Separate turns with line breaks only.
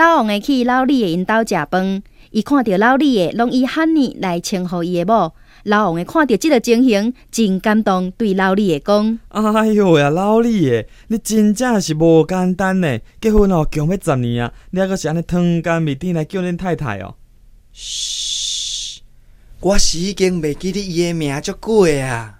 老王会去老李的因兜食饭，伊看到老李的拢以汉尼来称呼伊的某。老王会看到即个情形，真感动，对老李的讲：“
哎哟呀，老李的，你真正是无简单呢！结婚哦，强要十年啊，你还阁是安尼汤干面甜来叫恁太太哦。”
嘘，我是已经袂记得伊的名足久啊。